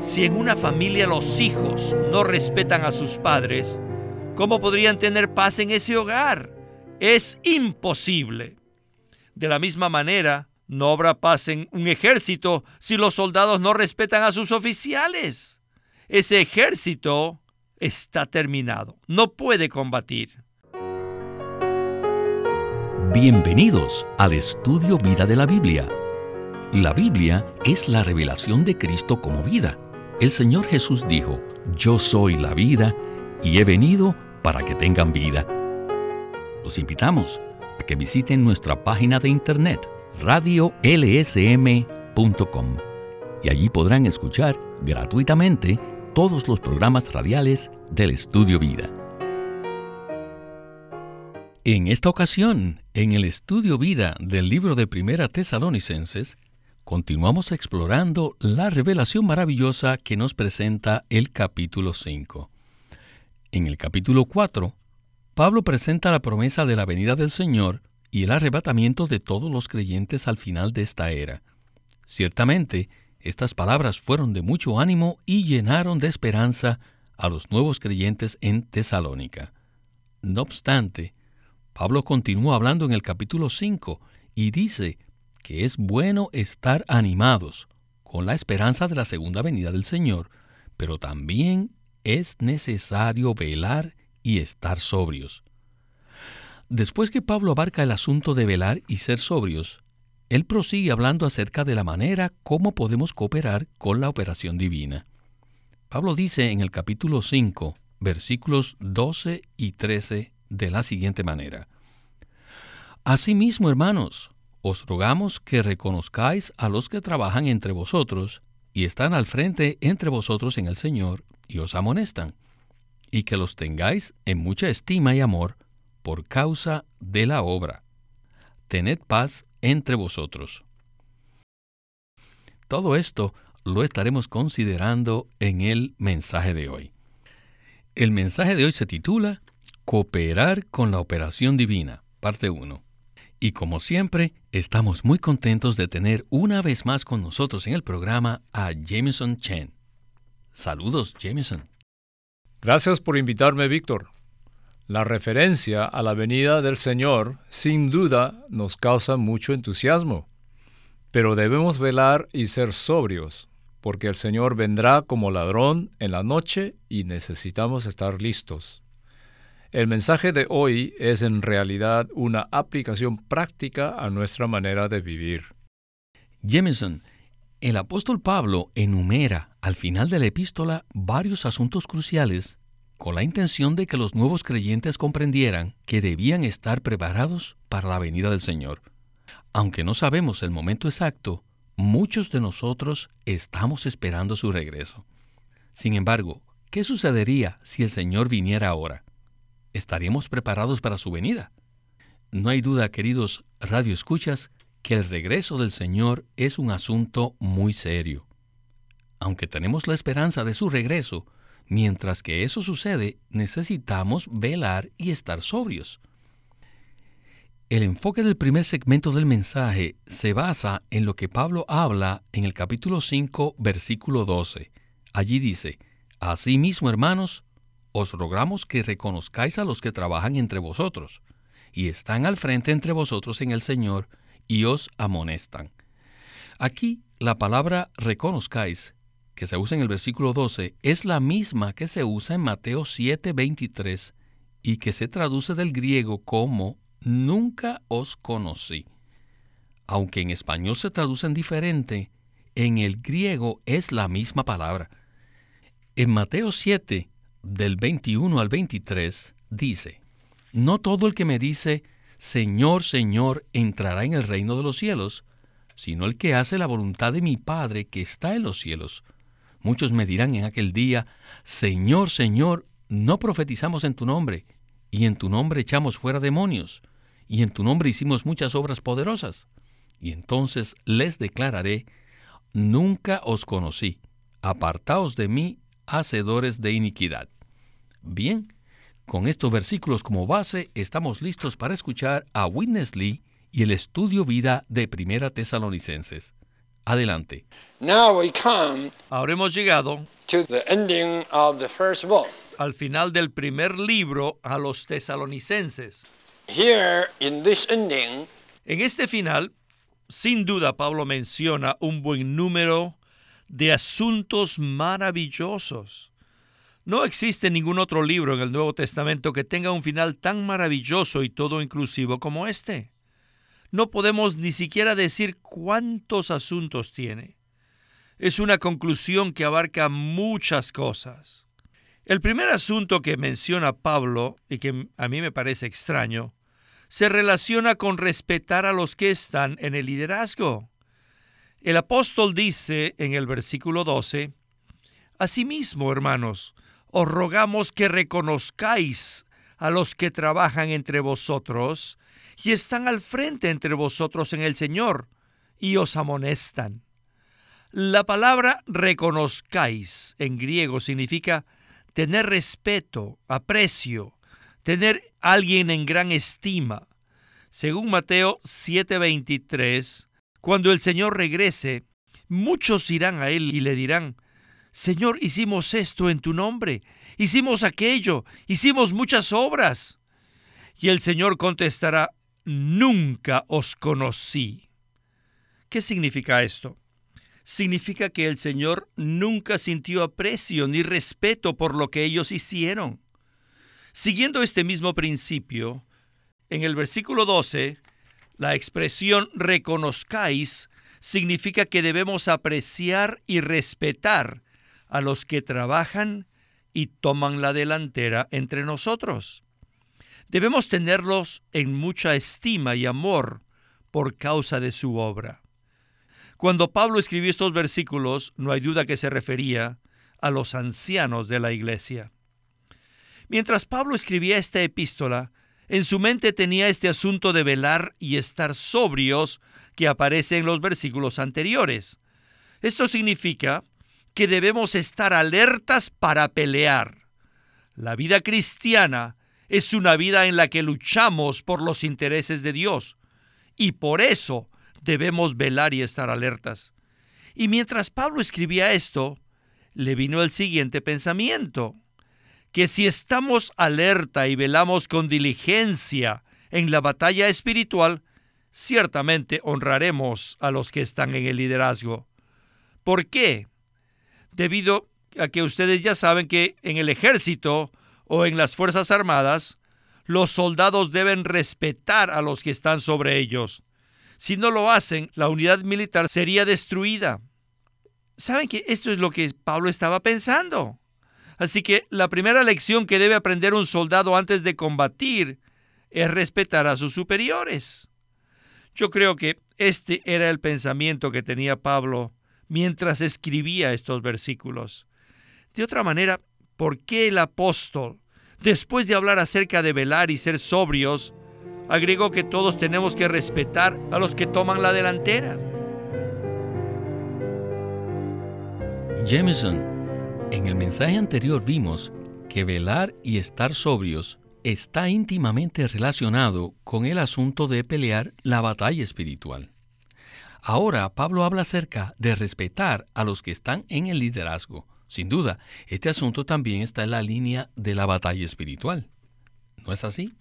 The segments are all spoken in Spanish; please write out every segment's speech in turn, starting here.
Si en una familia los hijos no respetan a sus padres, ¿cómo podrían tener paz en ese hogar? Es imposible. De la misma manera, no habrá paz en un ejército si los soldados no respetan a sus oficiales. Ese ejército está terminado, no puede combatir. Bienvenidos al estudio Vida de la Biblia. La Biblia es la revelación de Cristo como vida. El Señor Jesús dijo, Yo soy la vida y he venido para que tengan vida. Los invitamos a que visiten nuestra página de internet radiolsm.com y allí podrán escuchar gratuitamente todos los programas radiales del Estudio Vida. En esta ocasión, en el Estudio Vida del libro de Primera Tesalonicenses, continuamos explorando la revelación maravillosa que nos presenta el capítulo 5. En el capítulo 4, Pablo presenta la promesa de la venida del Señor y el arrebatamiento de todos los creyentes al final de esta era. Ciertamente, estas palabras fueron de mucho ánimo y llenaron de esperanza a los nuevos creyentes en Tesalónica. No obstante, Pablo continúa hablando en el capítulo 5 y dice que es bueno estar animados con la esperanza de la segunda venida del Señor, pero también es necesario velar y estar sobrios. Después que Pablo abarca el asunto de velar y ser sobrios, él prosigue hablando acerca de la manera como podemos cooperar con la operación divina. Pablo dice en el capítulo 5, versículos 12 y 13 de la siguiente manera. Asimismo, hermanos, os rogamos que reconozcáis a los que trabajan entre vosotros y están al frente entre vosotros en el Señor y os amonestan, y que los tengáis en mucha estima y amor por causa de la obra. Tened paz entre vosotros. Todo esto lo estaremos considerando en el mensaje de hoy. El mensaje de hoy se titula Cooperar con la operación divina, parte 1. Y como siempre, estamos muy contentos de tener una vez más con nosotros en el programa a Jameson Chen. Saludos, Jameson. Gracias por invitarme, Víctor. La referencia a la venida del Señor sin duda nos causa mucho entusiasmo, pero debemos velar y ser sobrios, porque el Señor vendrá como ladrón en la noche y necesitamos estar listos. El mensaje de hoy es en realidad una aplicación práctica a nuestra manera de vivir. Jameson, el apóstol Pablo enumera al final de la epístola varios asuntos cruciales con la intención de que los nuevos creyentes comprendieran que debían estar preparados para la venida del Señor. Aunque no sabemos el momento exacto, muchos de nosotros estamos esperando su regreso. Sin embargo, ¿qué sucedería si el Señor viniera ahora? ¿Estaríamos preparados para su venida? No hay duda, queridos radioescuchas, que el regreso del Señor es un asunto muy serio. Aunque tenemos la esperanza de su regreso, mientras que eso sucede, necesitamos velar y estar sobrios. El enfoque del primer segmento del mensaje se basa en lo que Pablo habla en el capítulo 5, versículo 12. Allí dice, Asimismo, hermanos, os rogamos que reconozcáis a los que trabajan entre vosotros, y están al frente entre vosotros en el Señor, y os amonestan. Aquí la palabra reconozcáis, que se usa en el versículo 12, es la misma que se usa en Mateo 7, 23, y que se traduce del griego como nunca os conocí. Aunque en español se traducen diferente, en el griego es la misma palabra. En Mateo 7, del 21 al 23 dice, No todo el que me dice, Señor, Señor, entrará en el reino de los cielos, sino el que hace la voluntad de mi Padre que está en los cielos. Muchos me dirán en aquel día, Señor, Señor, no profetizamos en tu nombre, y en tu nombre echamos fuera demonios, y en tu nombre hicimos muchas obras poderosas. Y entonces les declararé, Nunca os conocí, apartaos de mí, hacedores de iniquidad. Bien, con estos versículos como base, estamos listos para escuchar a Witness Lee y el estudio vida de Primera Tesalonicenses. Adelante. Ahora hemos llegado al final del primer libro a los tesalonicenses. en este final, sin duda Pablo menciona un buen número de asuntos maravillosos. No existe ningún otro libro en el Nuevo Testamento que tenga un final tan maravilloso y todo inclusivo como este. No podemos ni siquiera decir cuántos asuntos tiene. Es una conclusión que abarca muchas cosas. El primer asunto que menciona Pablo, y que a mí me parece extraño, se relaciona con respetar a los que están en el liderazgo. El apóstol dice en el versículo 12, Asimismo, hermanos, os rogamos que reconozcáis a los que trabajan entre vosotros y están al frente entre vosotros en el Señor y os amonestan. La palabra reconozcáis en griego significa tener respeto, aprecio, tener a alguien en gran estima. Según Mateo 7:23, cuando el Señor regrese, muchos irán a Él y le dirán, Señor, hicimos esto en tu nombre, hicimos aquello, hicimos muchas obras. Y el Señor contestará, nunca os conocí. ¿Qué significa esto? Significa que el Señor nunca sintió aprecio ni respeto por lo que ellos hicieron. Siguiendo este mismo principio, en el versículo 12, la expresión reconozcáis significa que debemos apreciar y respetar a los que trabajan y toman la delantera entre nosotros. Debemos tenerlos en mucha estima y amor por causa de su obra. Cuando Pablo escribió estos versículos, no hay duda que se refería a los ancianos de la iglesia. Mientras Pablo escribía esta epístola, en su mente tenía este asunto de velar y estar sobrios que aparece en los versículos anteriores. Esto significa que debemos estar alertas para pelear. La vida cristiana es una vida en la que luchamos por los intereses de Dios y por eso debemos velar y estar alertas. Y mientras Pablo escribía esto, le vino el siguiente pensamiento, que si estamos alerta y velamos con diligencia en la batalla espiritual, ciertamente honraremos a los que están en el liderazgo. ¿Por qué? debido a que ustedes ya saben que en el ejército o en las Fuerzas Armadas, los soldados deben respetar a los que están sobre ellos. Si no lo hacen, la unidad militar sería destruida. ¿Saben que esto es lo que Pablo estaba pensando? Así que la primera lección que debe aprender un soldado antes de combatir es respetar a sus superiores. Yo creo que este era el pensamiento que tenía Pablo mientras escribía estos versículos. De otra manera, ¿por qué el apóstol, después de hablar acerca de velar y ser sobrios, agregó que todos tenemos que respetar a los que toman la delantera? Jameson, en el mensaje anterior vimos que velar y estar sobrios está íntimamente relacionado con el asunto de pelear la batalla espiritual. Ahora Pablo habla acerca de respetar a los que están en el liderazgo. Sin duda, este asunto también está en la línea de la batalla espiritual. ¿No es así?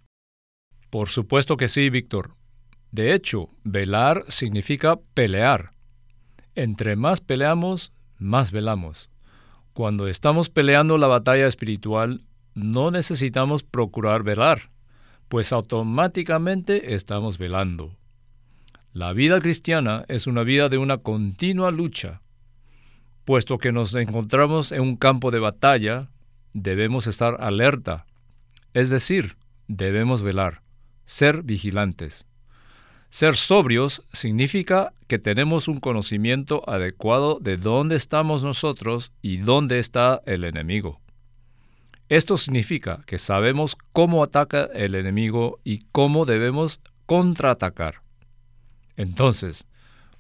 Por supuesto que sí, Víctor. De hecho, velar significa pelear. Entre más peleamos, más velamos. Cuando estamos peleando la batalla espiritual, no necesitamos procurar velar, pues automáticamente estamos velando. La vida cristiana es una vida de una continua lucha. Puesto que nos encontramos en un campo de batalla, debemos estar alerta, es decir, debemos velar, ser vigilantes. Ser sobrios significa que tenemos un conocimiento adecuado de dónde estamos nosotros y dónde está el enemigo. Esto significa que sabemos cómo ataca el enemigo y cómo debemos contraatacar. Entonces,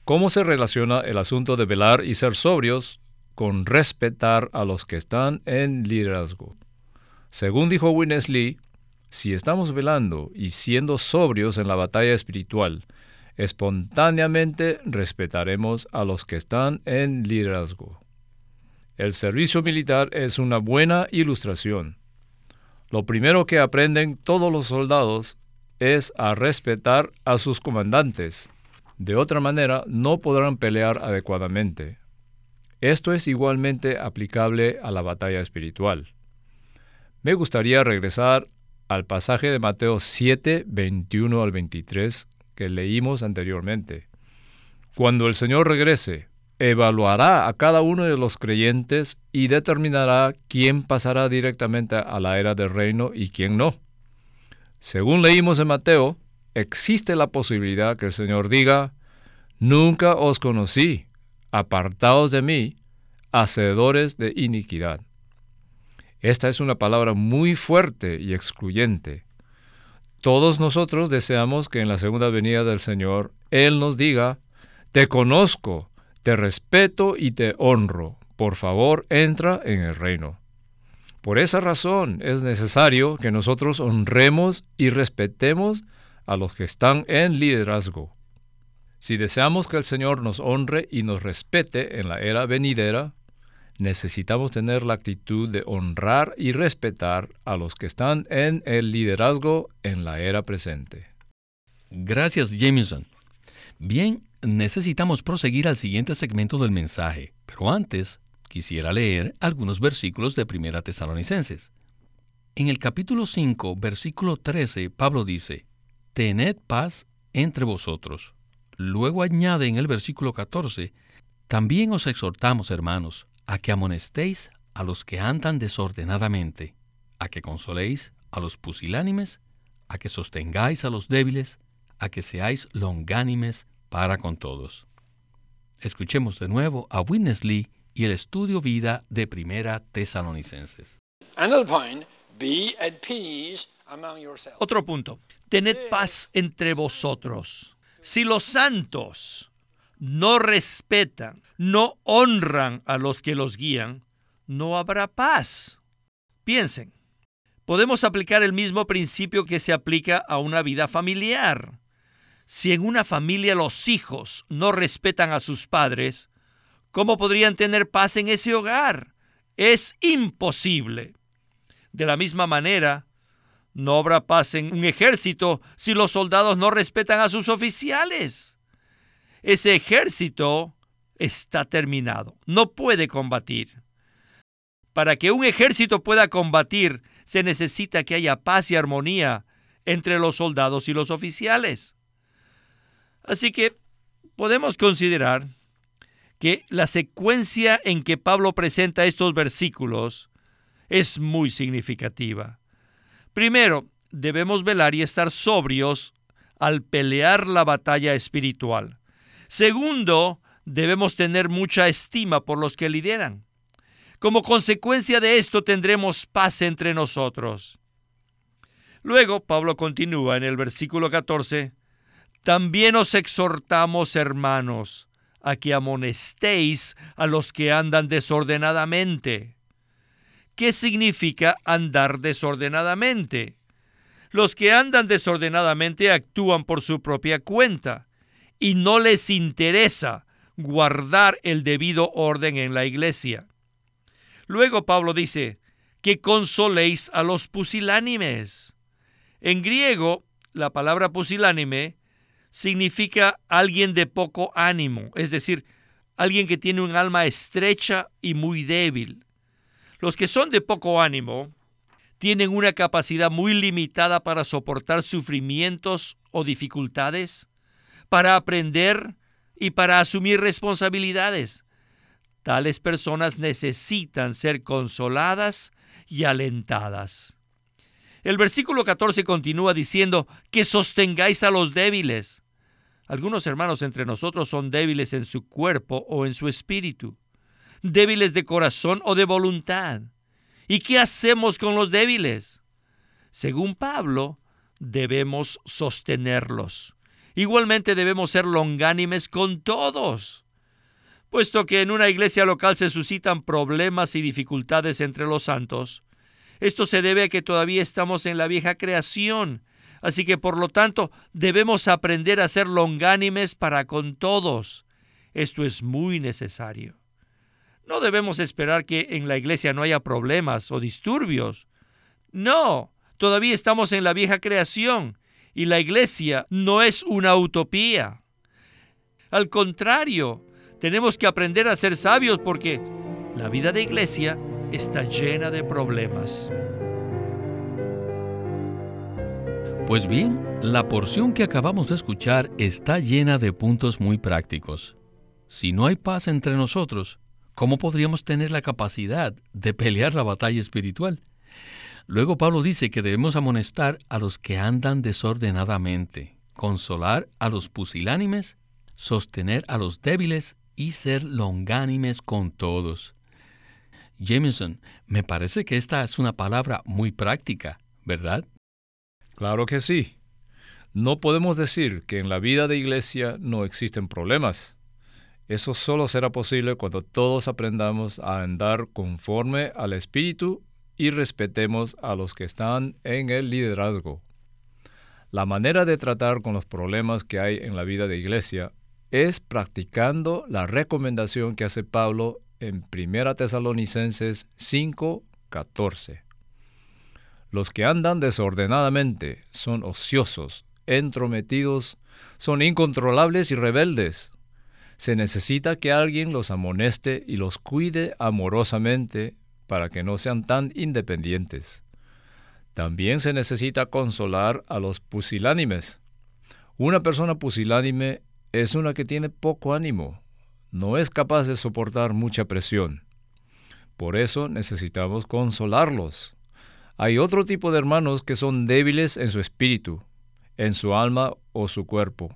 ¿cómo se relaciona el asunto de velar y ser sobrios con respetar a los que están en liderazgo? Según dijo Winnesley, si estamos velando y siendo sobrios en la batalla espiritual, espontáneamente respetaremos a los que están en liderazgo. El servicio militar es una buena ilustración. Lo primero que aprenden todos los soldados es a respetar a sus comandantes. De otra manera, no podrán pelear adecuadamente. Esto es igualmente aplicable a la batalla espiritual. Me gustaría regresar al pasaje de Mateo 7, 21 al 23 que leímos anteriormente. Cuando el Señor regrese, evaluará a cada uno de los creyentes y determinará quién pasará directamente a la era del reino y quién no. Según leímos en Mateo, existe la posibilidad que el Señor diga, Nunca os conocí, apartaos de mí, hacedores de iniquidad. Esta es una palabra muy fuerte y excluyente. Todos nosotros deseamos que en la segunda venida del Señor Él nos diga, Te conozco, te respeto y te honro. Por favor, entra en el reino. Por esa razón es necesario que nosotros honremos y respetemos a los que están en liderazgo. Si deseamos que el Señor nos honre y nos respete en la era venidera, necesitamos tener la actitud de honrar y respetar a los que están en el liderazgo en la era presente. Gracias, Jameson. Bien, necesitamos proseguir al siguiente segmento del mensaje, pero antes quisiera leer algunos versículos de Primera Tesalonicenses. En el capítulo 5, versículo 13, Pablo dice, Tened paz entre vosotros. Luego añade en el versículo 14, También os exhortamos, hermanos, a que amonestéis a los que andan desordenadamente, a que consoléis a los pusilánimes, a que sostengáis a los débiles, a que seáis longánimes para con todos. Escuchemos de nuevo a Witness Lee y el estudio vida de Primera Tesalonicenses. Otro punto. Tened paz entre vosotros. Si los santos no respetan, no honran a los que los guían, no habrá paz. Piensen, podemos aplicar el mismo principio que se aplica a una vida familiar. Si en una familia los hijos no respetan a sus padres, ¿cómo podrían tener paz en ese hogar? Es imposible. De la misma manera, no habrá paz en un ejército si los soldados no respetan a sus oficiales ese ejército está terminado, no puede combatir. Para que un ejército pueda combatir, se necesita que haya paz y armonía entre los soldados y los oficiales. Así que podemos considerar que la secuencia en que Pablo presenta estos versículos es muy significativa. Primero, debemos velar y estar sobrios al pelear la batalla espiritual. Segundo, debemos tener mucha estima por los que lideran. Como consecuencia de esto tendremos paz entre nosotros. Luego Pablo continúa en el versículo 14, también os exhortamos, hermanos, a que amonestéis a los que andan desordenadamente. ¿Qué significa andar desordenadamente? Los que andan desordenadamente actúan por su propia cuenta y no les interesa guardar el debido orden en la iglesia. Luego Pablo dice, que consoléis a los pusilánimes. En griego, la palabra pusilánime significa alguien de poco ánimo, es decir, alguien que tiene un alma estrecha y muy débil. Los que son de poco ánimo tienen una capacidad muy limitada para soportar sufrimientos o dificultades para aprender y para asumir responsabilidades. Tales personas necesitan ser consoladas y alentadas. El versículo 14 continúa diciendo que sostengáis a los débiles. Algunos hermanos entre nosotros son débiles en su cuerpo o en su espíritu, débiles de corazón o de voluntad. ¿Y qué hacemos con los débiles? Según Pablo, debemos sostenerlos. Igualmente debemos ser longánimes con todos, puesto que en una iglesia local se suscitan problemas y dificultades entre los santos. Esto se debe a que todavía estamos en la vieja creación, Así que por lo tanto debemos aprender a ser longánimes para con todos. Esto es muy necesario. No debemos esperar que en la iglesia no haya problemas o disturbios. No, todavía estamos en la vieja creación y la iglesia no es una utopía. Al contrario, tenemos que aprender a ser sabios porque la vida de iglesia está llena de problemas. Pues bien, la porción que acabamos de escuchar está llena de puntos muy prácticos. Si no hay paz entre nosotros, ¿cómo podríamos tener la capacidad de pelear la batalla espiritual? Luego Pablo dice que debemos amonestar a los que andan desordenadamente, consolar a los pusilánimes, sostener a los débiles y ser longánimes con todos. Jameson, me parece que esta es una palabra muy práctica, ¿verdad? Claro que sí. No podemos decir que en la vida de iglesia no existen problemas. Eso solo será posible cuando todos aprendamos a andar conforme al Espíritu y respetemos a los que están en el liderazgo. La manera de tratar con los problemas que hay en la vida de iglesia es practicando la recomendación que hace Pablo en 1 Tesalonicenses 5:14. Los que andan desordenadamente son ociosos, entrometidos, son incontrolables y rebeldes. Se necesita que alguien los amoneste y los cuide amorosamente para que no sean tan independientes. También se necesita consolar a los pusilánimes. Una persona pusilánime es una que tiene poco ánimo, no es capaz de soportar mucha presión. Por eso necesitamos consolarlos. Hay otro tipo de hermanos que son débiles en su espíritu, en su alma o su cuerpo.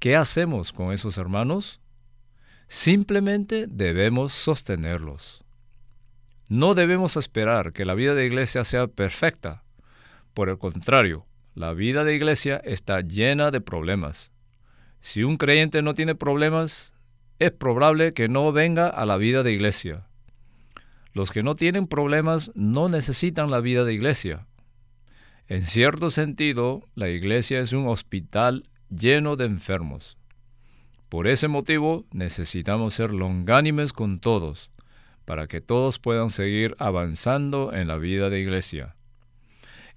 ¿Qué hacemos con esos hermanos? Simplemente debemos sostenerlos. No debemos esperar que la vida de iglesia sea perfecta. Por el contrario, la vida de iglesia está llena de problemas. Si un creyente no tiene problemas, es probable que no venga a la vida de iglesia. Los que no tienen problemas no necesitan la vida de iglesia. En cierto sentido, la iglesia es un hospital lleno de enfermos. Por ese motivo necesitamos ser longánimes con todos, para que todos puedan seguir avanzando en la vida de iglesia.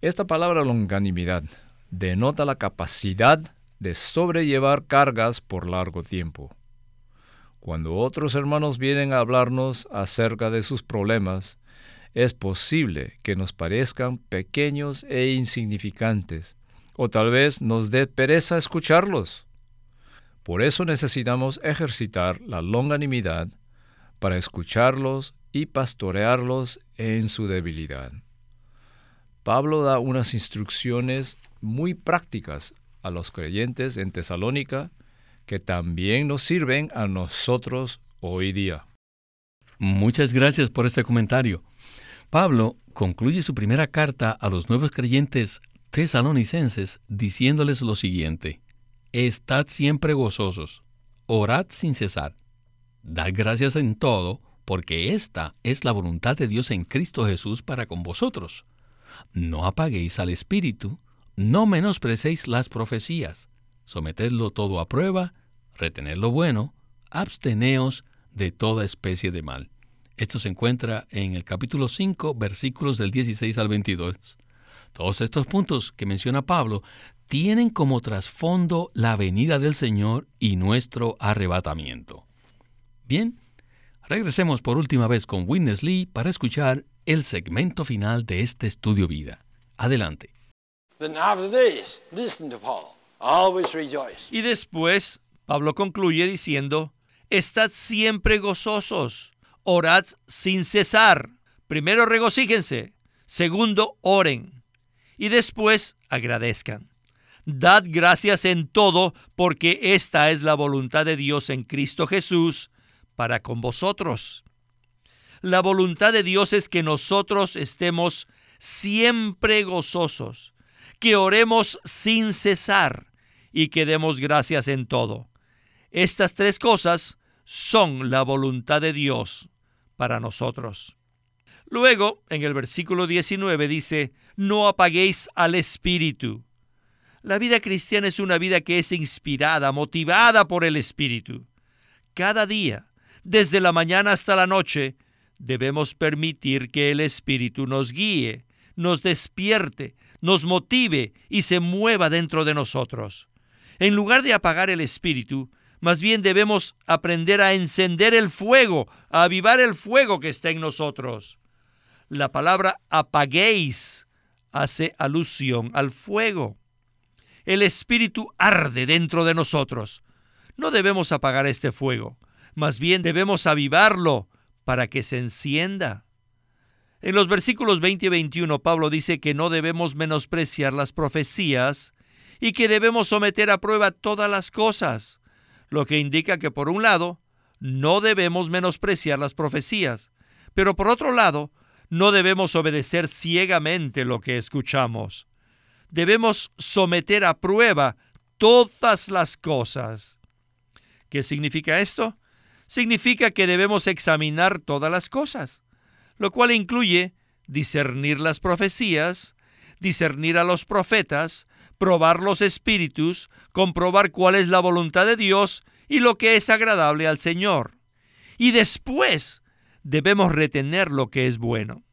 Esta palabra longanimidad denota la capacidad de sobrellevar cargas por largo tiempo. Cuando otros hermanos vienen a hablarnos acerca de sus problemas, es posible que nos parezcan pequeños e insignificantes, o tal vez nos dé pereza escucharlos. Por eso necesitamos ejercitar la longanimidad para escucharlos y pastorearlos en su debilidad. Pablo da unas instrucciones muy prácticas a los creyentes en Tesalónica que también nos sirven a nosotros hoy día. Muchas gracias por este comentario. Pablo concluye su primera carta a los nuevos creyentes tesalonicenses diciéndoles lo siguiente, Estad siempre gozosos, orad sin cesar, dad gracias en todo, porque esta es la voluntad de Dios en Cristo Jesús para con vosotros. No apaguéis al Espíritu, no menosprecéis las profecías, sometedlo todo a prueba, retened lo bueno, absteneos de toda especie de mal. Esto se encuentra en el capítulo 5, versículos del 16 al 22. Todos estos puntos que menciona Pablo tienen como trasfondo la venida del Señor y nuestro arrebatamiento. Bien, regresemos por última vez con Witness Lee para escuchar el segmento final de este estudio vida. Adelante. Y después, Pablo concluye diciendo, Estad siempre gozosos, orad sin cesar. Primero regocíjense, segundo oren, y después agradezcan. Dad gracias en todo, porque esta es la voluntad de Dios en Cristo Jesús para con vosotros. La voluntad de Dios es que nosotros estemos siempre gozosos, que oremos sin cesar y que demos gracias en todo. Estas tres cosas son la voluntad de Dios para nosotros. Luego, en el versículo 19 dice, no apaguéis al espíritu. La vida cristiana es una vida que es inspirada, motivada por el Espíritu. Cada día, desde la mañana hasta la noche, debemos permitir que el Espíritu nos guíe, nos despierte, nos motive y se mueva dentro de nosotros. En lugar de apagar el Espíritu, más bien debemos aprender a encender el fuego, a avivar el fuego que está en nosotros. La palabra apaguéis hace alusión al fuego. El Espíritu arde dentro de nosotros. No debemos apagar este fuego, más bien debemos avivarlo para que se encienda. En los versículos 20 y 21 Pablo dice que no debemos menospreciar las profecías y que debemos someter a prueba todas las cosas, lo que indica que por un lado no debemos menospreciar las profecías, pero por otro lado no debemos obedecer ciegamente lo que escuchamos. Debemos someter a prueba todas las cosas. ¿Qué significa esto? Significa que debemos examinar todas las cosas lo cual incluye discernir las profecías, discernir a los profetas, probar los espíritus, comprobar cuál es la voluntad de Dios y lo que es agradable al Señor. Y después debemos retener lo que es bueno.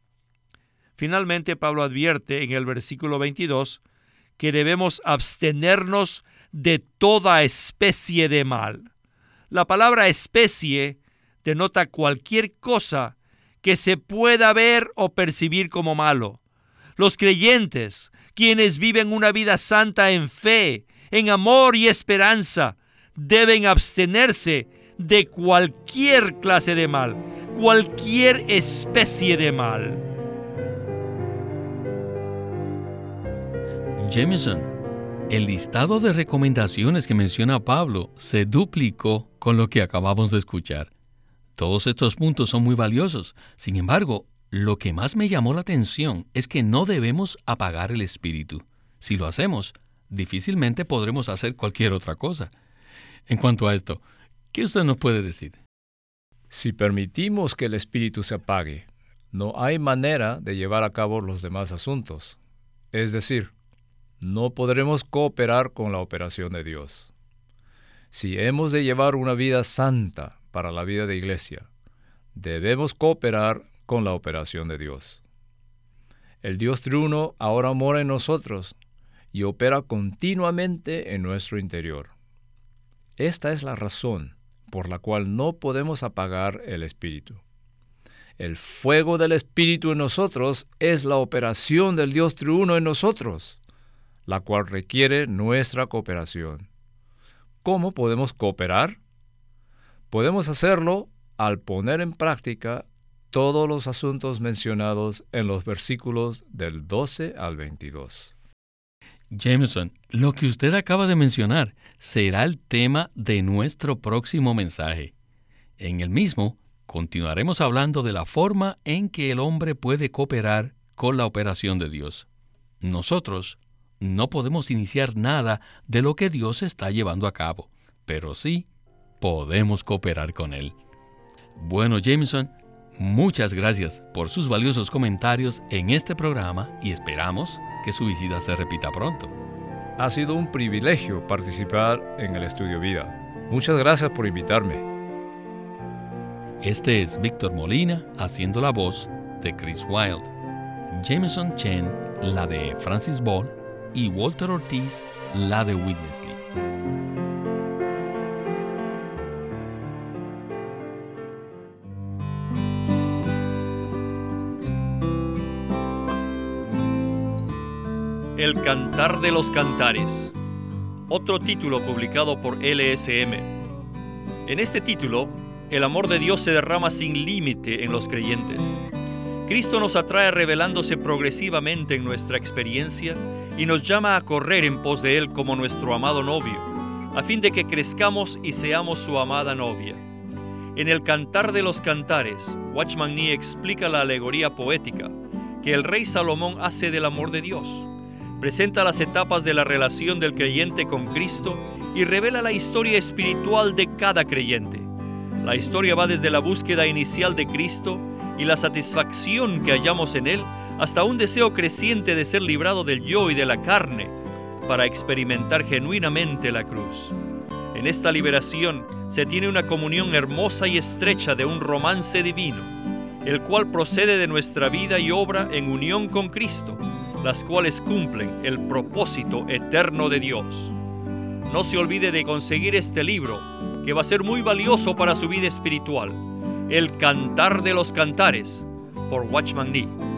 Finalmente, Pablo advierte en el versículo 22 que debemos abstenernos de toda especie de mal. La palabra especie denota cualquier cosa que se pueda ver o percibir como malo. Los creyentes, quienes viven una vida santa en fe, en amor y esperanza, deben abstenerse de cualquier clase de mal, cualquier especie de mal. Jameson, el listado de recomendaciones que menciona Pablo se duplicó con lo que acabamos de escuchar. Todos estos puntos son muy valiosos. Sin embargo, lo que más me llamó la atención es que no debemos apagar el espíritu. Si lo hacemos, difícilmente podremos hacer cualquier otra cosa. En cuanto a esto, ¿qué usted nos puede decir? Si permitimos que el espíritu se apague, no hay manera de llevar a cabo los demás asuntos. Es decir, no podremos cooperar con la operación de Dios. Si hemos de llevar una vida santa, para la vida de iglesia. Debemos cooperar con la operación de Dios. El Dios triuno ahora mora en nosotros y opera continuamente en nuestro interior. Esta es la razón por la cual no podemos apagar el Espíritu. El fuego del Espíritu en nosotros es la operación del Dios triuno en nosotros, la cual requiere nuestra cooperación. ¿Cómo podemos cooperar? Podemos hacerlo al poner en práctica todos los asuntos mencionados en los versículos del 12 al 22. Jameson, lo que usted acaba de mencionar será el tema de nuestro próximo mensaje. En el mismo, continuaremos hablando de la forma en que el hombre puede cooperar con la operación de Dios. Nosotros no podemos iniciar nada de lo que Dios está llevando a cabo, pero sí podemos cooperar con Él. Bueno, Jameson, muchas gracias por sus valiosos comentarios en este programa y esperamos que su visita se repita pronto. Ha sido un privilegio participar en el Estudio Vida. Muchas gracias por invitarme. Este es Víctor Molina haciendo la voz de Chris Wilde. Jameson Chen, la de Francis Ball, y Walter Ortiz, la de Witnessly. El Cantar de los Cantares, otro título publicado por LSM. En este título, el amor de Dios se derrama sin límite en los creyentes. Cristo nos atrae revelándose progresivamente en nuestra experiencia y nos llama a correr en pos de Él como nuestro amado novio, a fin de que crezcamos y seamos su amada novia. En el Cantar de los Cantares, Watchman Nee explica la alegoría poética que el rey Salomón hace del amor de Dios presenta las etapas de la relación del creyente con Cristo y revela la historia espiritual de cada creyente. La historia va desde la búsqueda inicial de Cristo y la satisfacción que hallamos en Él hasta un deseo creciente de ser librado del yo y de la carne, para experimentar genuinamente la cruz. En esta liberación se tiene una comunión hermosa y estrecha de un romance divino, el cual procede de nuestra vida y obra en unión con Cristo, las cuales cumplen el propósito eterno de Dios. No se olvide de conseguir este libro, que va a ser muy valioso para su vida espiritual, El Cantar de los Cantares, por Watchman Nee.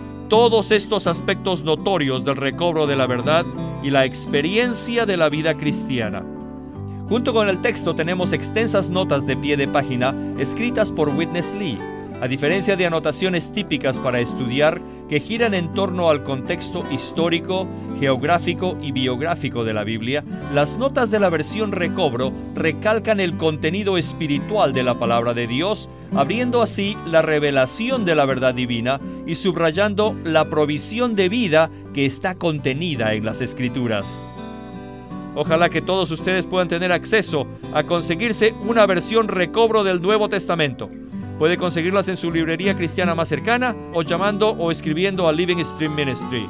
todos estos aspectos notorios del recobro de la verdad y la experiencia de la vida cristiana. Junto con el texto tenemos extensas notas de pie de página escritas por Witness Lee, a diferencia de anotaciones típicas para estudiar que giran en torno al contexto histórico, geográfico y biográfico de la Biblia, las notas de la versión recobro recalcan el contenido espiritual de la palabra de Dios, abriendo así la revelación de la verdad divina y subrayando la provisión de vida que está contenida en las escrituras. Ojalá que todos ustedes puedan tener acceso a conseguirse una versión recobro del Nuevo Testamento. Puede conseguirlas en su librería cristiana más cercana o llamando o escribiendo a Living Stream Ministry.